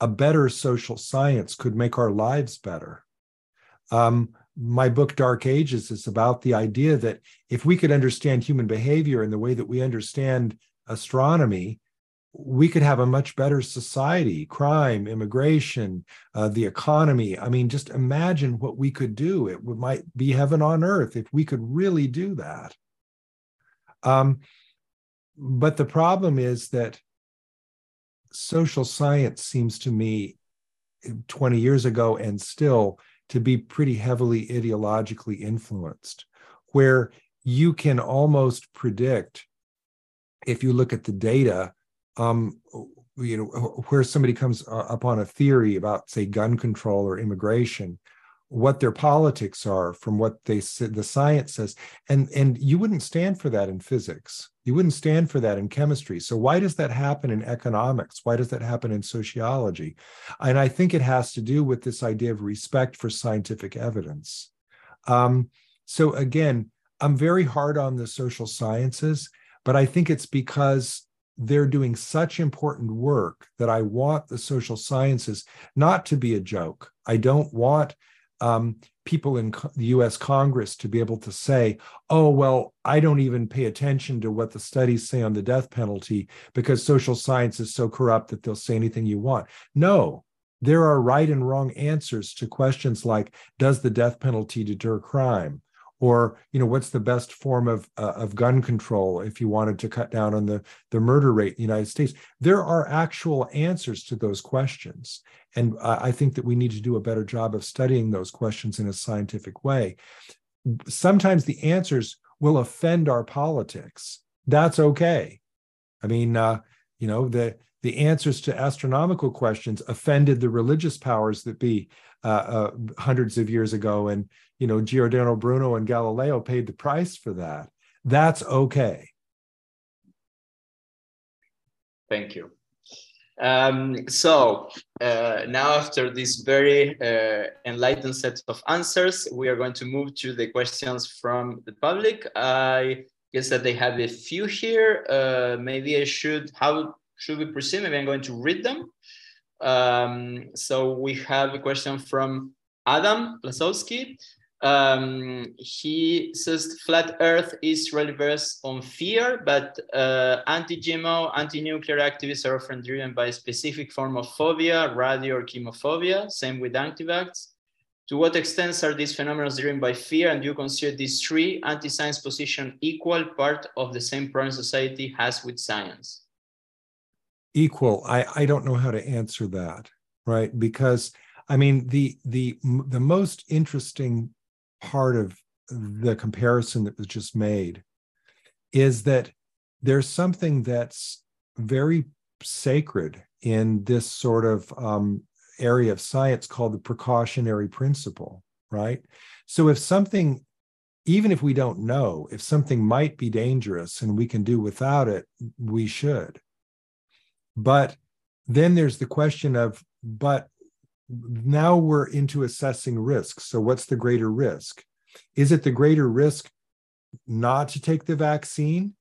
a better social science could make our lives better. Um, my book, Dark Ages, is about the idea that if we could understand human behavior in the way that we understand astronomy, we could have a much better society, crime, immigration, uh, the economy. I mean, just imagine what we could do. It would, might be heaven on earth if we could really do that. Um, but the problem is that social science seems to me 20 years ago and still to be pretty heavily ideologically influenced, where you can almost predict, if you look at the data, um, you know, where somebody comes upon a theory about, say, gun control or immigration, what their politics are from what they the science says. And and you wouldn't stand for that in physics. You wouldn't stand for that in chemistry. So why does that happen in economics? Why does that happen in sociology? And i think it has to do with this idea of respect for scientific evidence. Um, so again i'm very hard on the social sciences but i think it's because they're doing such important work that i want the social sciences not to be a joke. I don't want um, people in the US Congress to be able to say, oh, well, I don't even pay attention to what the studies say on the death penalty because social science is so corrupt that they'll say anything you want. No, there are right and wrong answers to questions like Does the death penalty deter crime? Or you know what's the best form of uh, of gun control if you wanted to cut down on the the murder rate in the United States there are actual answers to those questions and I think that we need to do a better job of studying those questions in a scientific way sometimes the answers will offend our politics. That's okay. I mean, uh, you know, the the answers to astronomical questions offended the religious powers that be uh, uh, hundreds of years ago, and you know, Giordano Bruno and Galileo paid the price for that. That's okay. Thank you. Um, so uh, now after this very uh, enlightened set of answers, we are going to move to the questions from the public. I guess that they have a few here. Uh, maybe I should, how should we proceed? Maybe I'm going to read them. Um, so we have a question from Adam Plasowski. Um, he says flat Earth is based on fear, but uh, anti-GMO, anti-nuclear activists are often driven by a specific form of phobia, radio or chemophobia. Same with anti-vax. To what extent are these phenomena driven by fear, and do you consider these three anti-science positions equal part of the same problem society has with science? Equal. I I don't know how to answer that, right? Because I mean the the the most interesting part of the comparison that was just made is that there's something that's very sacred in this sort of um, area of science called the precautionary principle, right? So if something, even if we don't know, if something might be dangerous and we can do without it, we should. But then there's the question of, but now we're into assessing risks. So, what's the greater risk? Is it the greater risk not to take the vaccine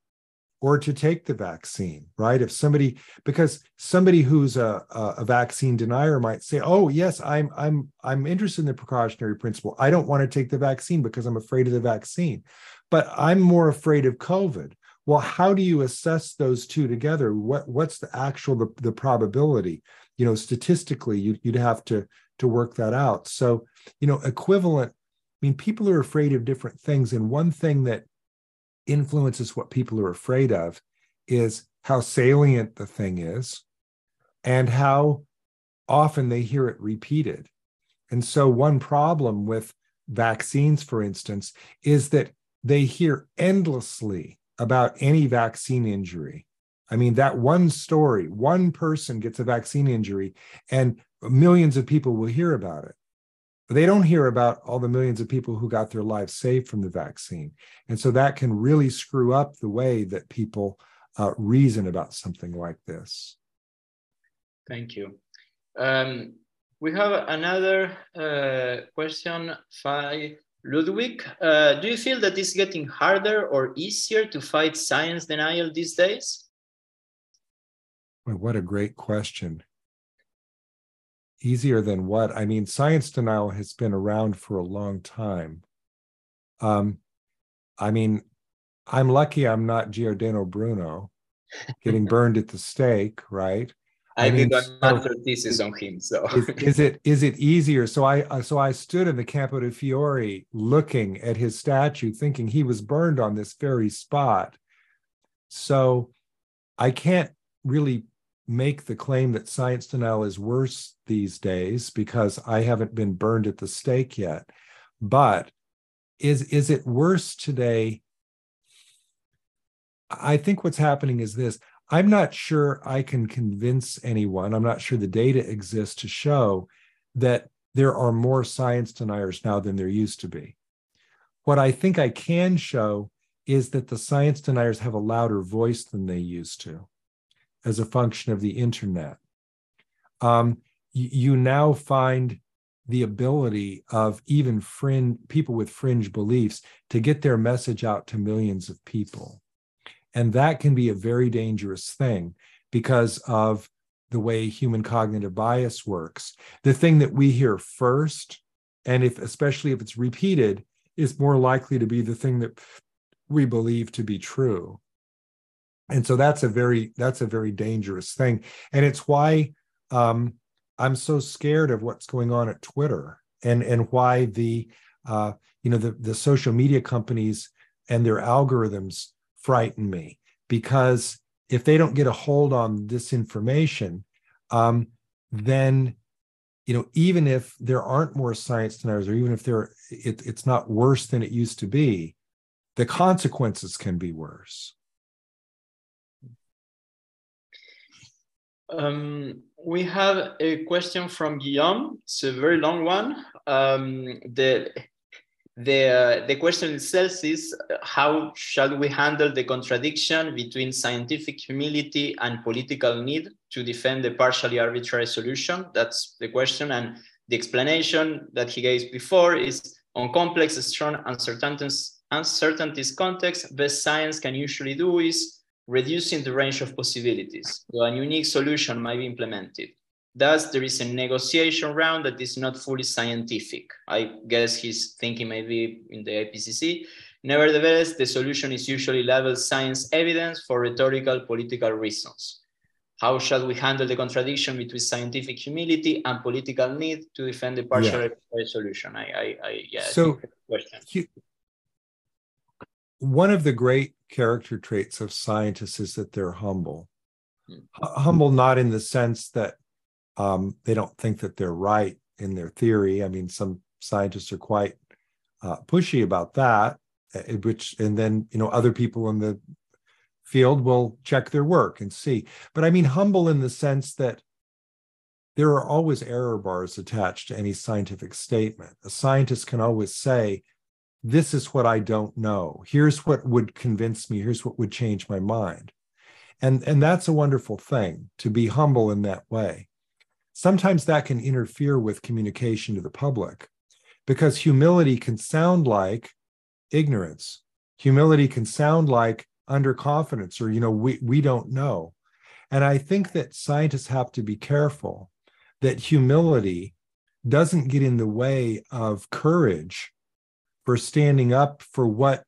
or to take the vaccine, right? If somebody, because somebody who's a, a vaccine denier might say, "Oh, yes, I'm I'm I'm interested in the precautionary principle. I don't want to take the vaccine because I'm afraid of the vaccine, but I'm more afraid of COVID." Well, how do you assess those two together? What what's the actual the, the probability? You know statistically you, you'd have to to work that out. So you know equivalent i mean people are afraid of different things and one thing that influences what people are afraid of is how salient the thing is and how often they hear it repeated. And so one problem with vaccines for instance is that they hear endlessly about any vaccine injury I mean, that one story, one person gets a vaccine injury, and millions of people will hear about it. But they don't hear about all the millions of people who got their lives saved from the vaccine. And so that can really screw up the way that people uh, reason about something like this. Thank you. Um, we have another uh, question by Ludwig. Uh, do you feel that it's getting harder or easier to fight science denial these days? What a great question. Easier than what? I mean, science denial has been around for a long time. Um, I mean, I'm lucky I'm not Giordano Bruno getting burned at the stake, right? I, I mean, did a master thesis on him. So is, is, it is it easier? So I so I stood in the Campo de Fiori looking at his statue, thinking he was burned on this very spot. So I can't really make the claim that science denial is worse these days because I haven't been burned at the stake yet. But is is it worse today? I think what's happening is this. I'm not sure I can convince anyone. I'm not sure the data exists to show that there are more science deniers now than there used to be. What I think I can show is that the science deniers have a louder voice than they used to as a function of the internet. Um, you now find the ability of even fringe people with fringe beliefs to get their message out to millions of people. And that can be a very dangerous thing because of the way human cognitive bias works. The thing that we hear first, and if especially if it's repeated, is more likely to be the thing that we believe to be true and so that's a very that's a very dangerous thing and it's why um, i'm so scared of what's going on at twitter and and why the uh, you know the the social media companies and their algorithms frighten me because if they don't get a hold on this information um, then you know even if there aren't more science deniers or even if there it, it's not worse than it used to be the consequences can be worse. Um, we have a question from Guillaume. It's a very long one. Um, the the uh, the question itself is how shall we handle the contradiction between scientific humility and political need to defend a partially arbitrary solution? That's the question, and the explanation that he gave before is on complex, strong uncertainties, uncertainties context. Best science can usually do is reducing the range of possibilities, so a unique solution might be implemented. Thus, there is a negotiation round that is not fully scientific. I guess he's thinking maybe in the IPCC. Nevertheless, the solution is usually labeled science evidence for rhetorical political reasons. How shall we handle the contradiction between scientific humility and political need to defend the partial yeah. solution? I, I, I yeah. So, question. one of the great character traits of scientists is that they're humble. Hmm. Humble, not in the sense that um, they don't think that they're right in their theory. I mean, some scientists are quite uh, pushy about that, which, and then, you know, other people in the field will check their work and see. But I mean, humble in the sense that there are always error bars attached to any scientific statement. A scientist can always say, This is what I don't know. Here's what would convince me. Here's what would change my mind. And, and that's a wonderful thing to be humble in that way. Sometimes that can interfere with communication to the public because humility can sound like ignorance. Humility can sound like underconfidence or, you know, we, we don't know. And I think that scientists have to be careful that humility doesn't get in the way of courage for standing up for what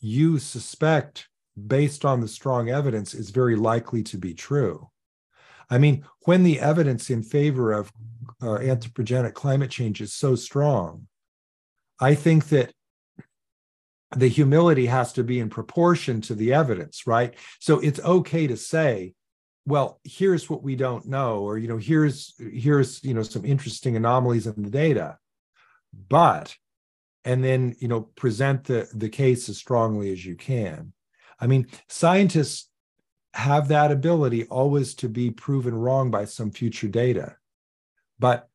you suspect based on the strong evidence is very likely to be true. I mean, when the evidence in favor of uh, anthropogenic climate change is so strong, I think that the humility has to be in proportion to the evidence, right? So it's okay to say, well, here's what we don't know, or you know, here's here's you know some interesting anomalies in the data, but and then you know present the the case as strongly as you can. I mean, scientists have that ability always to be proven wrong by some future data. But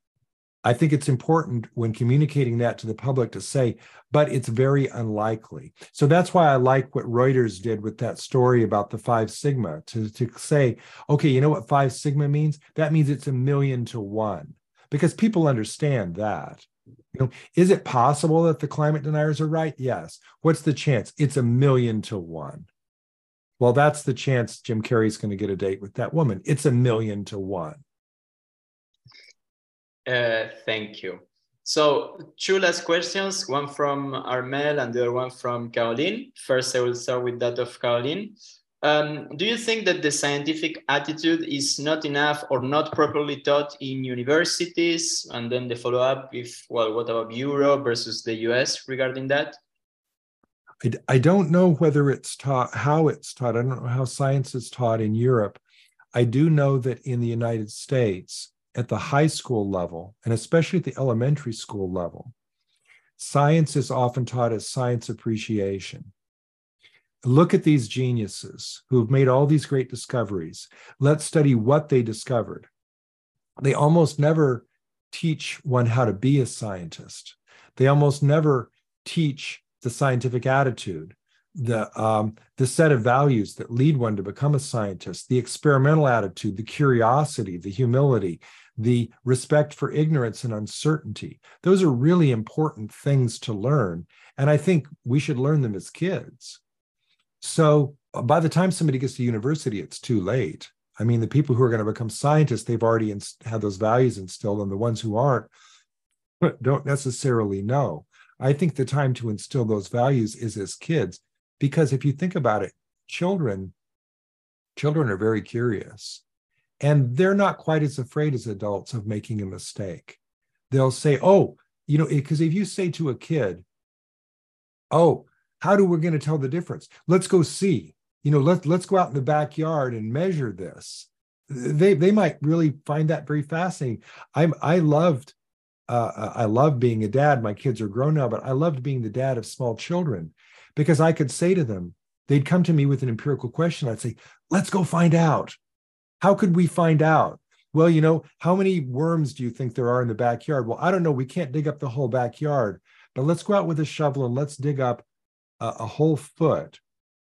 I think it's important when communicating that to the public to say, but it's very unlikely. So that's why I like what Reuters did with that story about the five sigma to, to say, okay, you know what five sigma means? That means it's a million to one because people understand that. You know, is it possible that the climate deniers are right? Yes. What's the chance? It's a million to one. Well, that's the chance Jim Carrey's going to get a date with that woman. It's a million to one. Uh, thank you. So two last questions, one from Armel and the other one from Caroline. First, I will start with that of Caroline. Um, do you think that the scientific attitude is not enough or not properly taught in universities? And then the follow-up, if well, what about Europe versus the US regarding that? I, I don't know whether it's taught, how it's taught. I don't know how science is taught in Europe. I do know that in the United States, at the high school level, and especially at the elementary school level, science is often taught as science appreciation. Look at these geniuses who've made all these great discoveries. Let's study what they discovered. They almost never teach one how to be a scientist. They almost never teach the scientific attitude, the um, the set of values that lead one to become a scientist, the experimental attitude, the curiosity, the humility, the respect for ignorance and uncertainty. Those are really important things to learn, and I think we should learn them as kids. So uh, by the time somebody gets to university, it's too late. I mean, the people who are going to become scientists, they've already inst- had those values instilled, and the ones who aren't don't necessarily know. I think the time to instill those values is as kids, because if you think about it, children, children are very curious and they're not quite as afraid as adults of making a mistake. They'll say, oh, you know, because if you say to a kid, oh, how do we're going to tell the difference? Let's go see. You know, let, let's go out in the backyard and measure this. They they might really find that very fascinating. I'm I loved uh, I love being a dad. My kids are grown now, but I loved being the dad of small children because I could say to them, they'd come to me with an empirical question. I'd say, let's go find out. How could we find out? Well, you know, how many worms do you think there are in the backyard? Well, I don't know. We can't dig up the whole backyard, but let's go out with a shovel and let's dig up a, a whole foot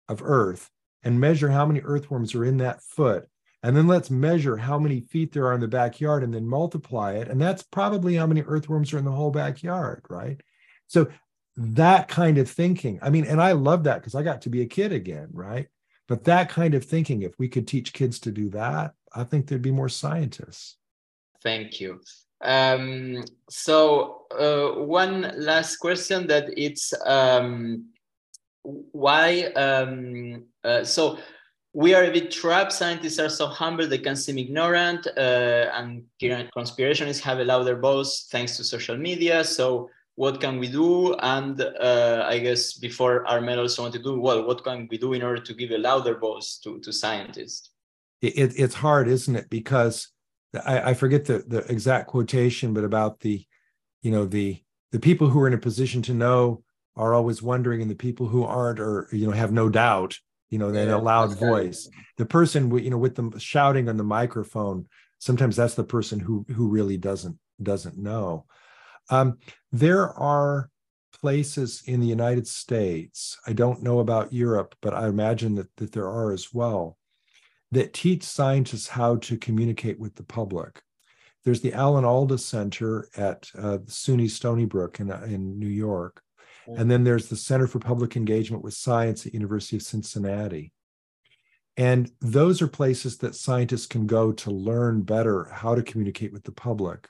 of earth and measure how many earthworms are in that foot. And then let's measure how many feet there are in the backyard and then multiply it. And that's probably how many earthworms are in the whole backyard, right? So that kind of thinking, I mean, and I love that because I got to be a kid again, right? But that kind of thinking, if we could teach kids to do that, I think there'd be more scientists. Thank you. Um, so uh, one last question that it's um, why um, uh, so we are a bit trapped. Scientists are so humble they can seem ignorant, uh, and conspirationists have a louder voice thanks to social media. So what can we do? And uh, I guess before Armel also want to do well, what can we do in order to give a louder voice to, to scientists? It, it's hard, isn't it? Because I, I forget the, the exact quotation, but about the, you know, the the people who are in a position to know are always wondering, and the people who aren't or you know have no doubt, you know, in yeah, a loud voice. Right. The person, you know, with them shouting on the microphone, sometimes that's the person who who really doesn't doesn't know. Um, there are places in the United States, I don't know about Europe, but I imagine that, that there are as well, that teach scientists how to communicate with the public. There's the Alan Alda Center at uh, SUNY Stony Brook in, in New York. And then there's the Center for Public Engagement with Science at University of Cincinnati. And those are places that scientists can go to learn better how to communicate with the public.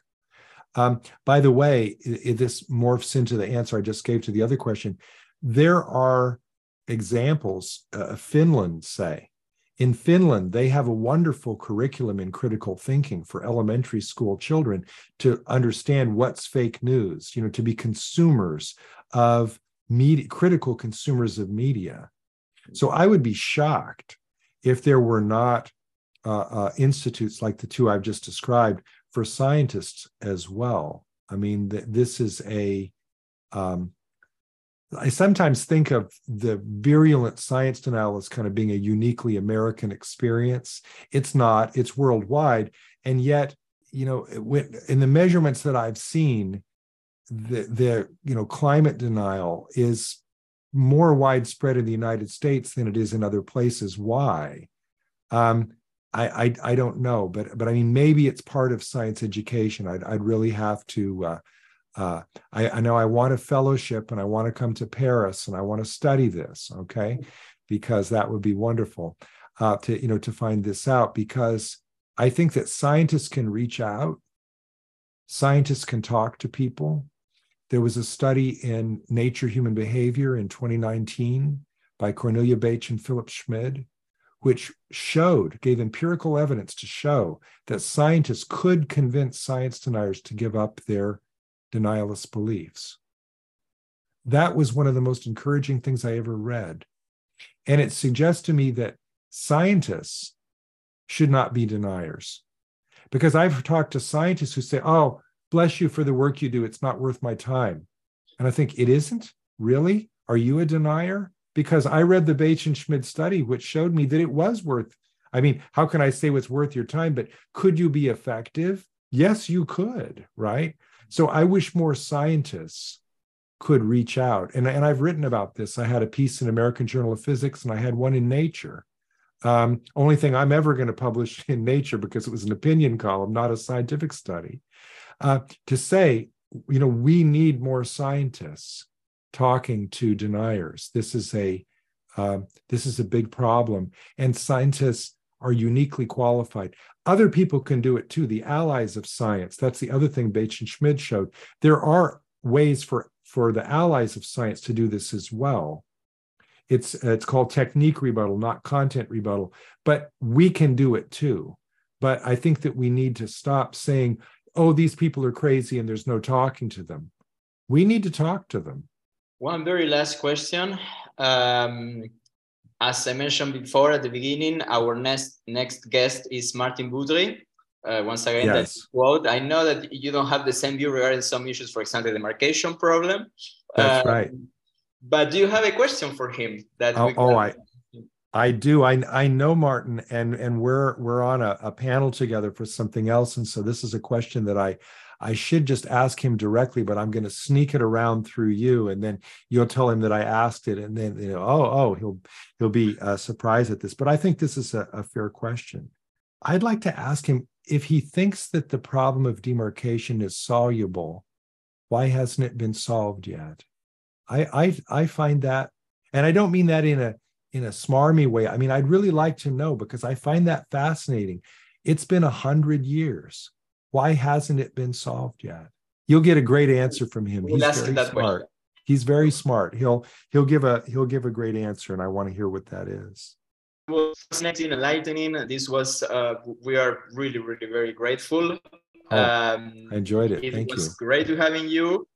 Um, by the way, it, this morphs into the answer I just gave to the other question. There are examples, uh, Finland, say. In Finland, they have a wonderful curriculum in critical thinking for elementary school children to understand what's fake news, you know, to be consumers of media, critical consumers of media. So I would be shocked if there were not uh, uh, institutes like the two I've just described for scientists as well. I mean, th- this is a. Um, I sometimes think of the virulent science denial as kind of being a uniquely American experience. It's not, it's worldwide. And yet, you know, in the measurements that I've seen, the, the you know, climate denial is more widespread in the United States than it is in other places. Why? Um, I, I, I don't know, but but I mean maybe it's part of science education. I'd I'd really have to. Uh, uh, I, I know I want a fellowship and I want to come to Paris and I want to study this. Okay, because that would be wonderful uh, to you know to find this out because I think that scientists can reach out. Scientists can talk to people. There was a study in Nature Human Behavior in 2019 by Cornelia Betsch and Philip Schmid which showed, gave empirical evidence to show that scientists could convince science deniers to give up their denialist beliefs. That was one of the most encouraging things I ever read. And it suggests to me that scientists should not be deniers. Because I've talked to scientists who say, oh, bless you for the work you do. It's not worth my time. And I think it isn't? Really? Are you a denier? because I read the Betsch and Schmid study, which showed me that it was worth. I mean, how can I say what's worth your time? But could you be effective? Yes, you could, right? So I wish more scientists could reach out. And, and I've written about this. I had a piece in American Journal of Physics and I had one in Nature. Um, only thing I'm ever going to publish in Nature because it was an opinion column, not a scientific study, uh, to say, you know, we need more scientists talking to deniers. This is a uh, this is a big problem, and scientists are uniquely qualified. Other people can do it too. The allies of science. That's the other thing Betsch and Schmid showed. There are ways for for the allies of science to do this as well. It's it's called technique rebuttal, not content rebuttal. But we can do it too. But I think that we need to stop saying, "Oh, these people are crazy," and there's no talking to them. We need to talk to them one very last question. Um, as I mentioned before at the beginning, our next next guest is Martin Boudry. Uh, once again, yes. that quote. I know that you don't have the same view regarding some issues, for example, the demarcation problem. That's um, right. but do you have a question for him that oh, oh i I do. I I know Martin, and and we're we're on a, a panel together for something else, and so this is a question that I I should just ask him directly, but I'm going to sneak it around through you, and then you'll tell him that I asked it, and then you know, oh oh he'll he'll be uh, surprised at this. But I think this is a, a fair question. I'd like to ask him if he thinks that the problem of demarcation is soluble. Why hasn't it been solved yet? I I I find that, and I don't mean that in a in a smarmy way. I mean, I'd really like to know because I find that fascinating. It's been a hundred years. Why hasn't it been solved yet? You'll get a great answer from him. He's very smart. He's very smart. He'll he'll give a he'll give a great answer, and I want to hear what that is. Well, fascinating, enlightening. This was uh, we are really really very grateful. Oh, um, I enjoyed it. it Thank was you. Great to having you.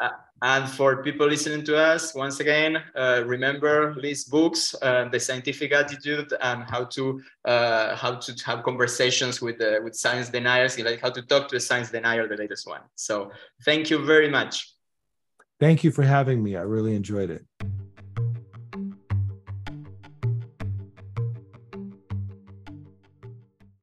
Uh, and for people listening to us, once again, uh, remember these books, uh, The Scientific Attitude, and how to uh, how to have conversations with uh, with science deniers, like how to talk to a science denier, the latest one. So thank you very much. Thank you for having me. I really enjoyed it.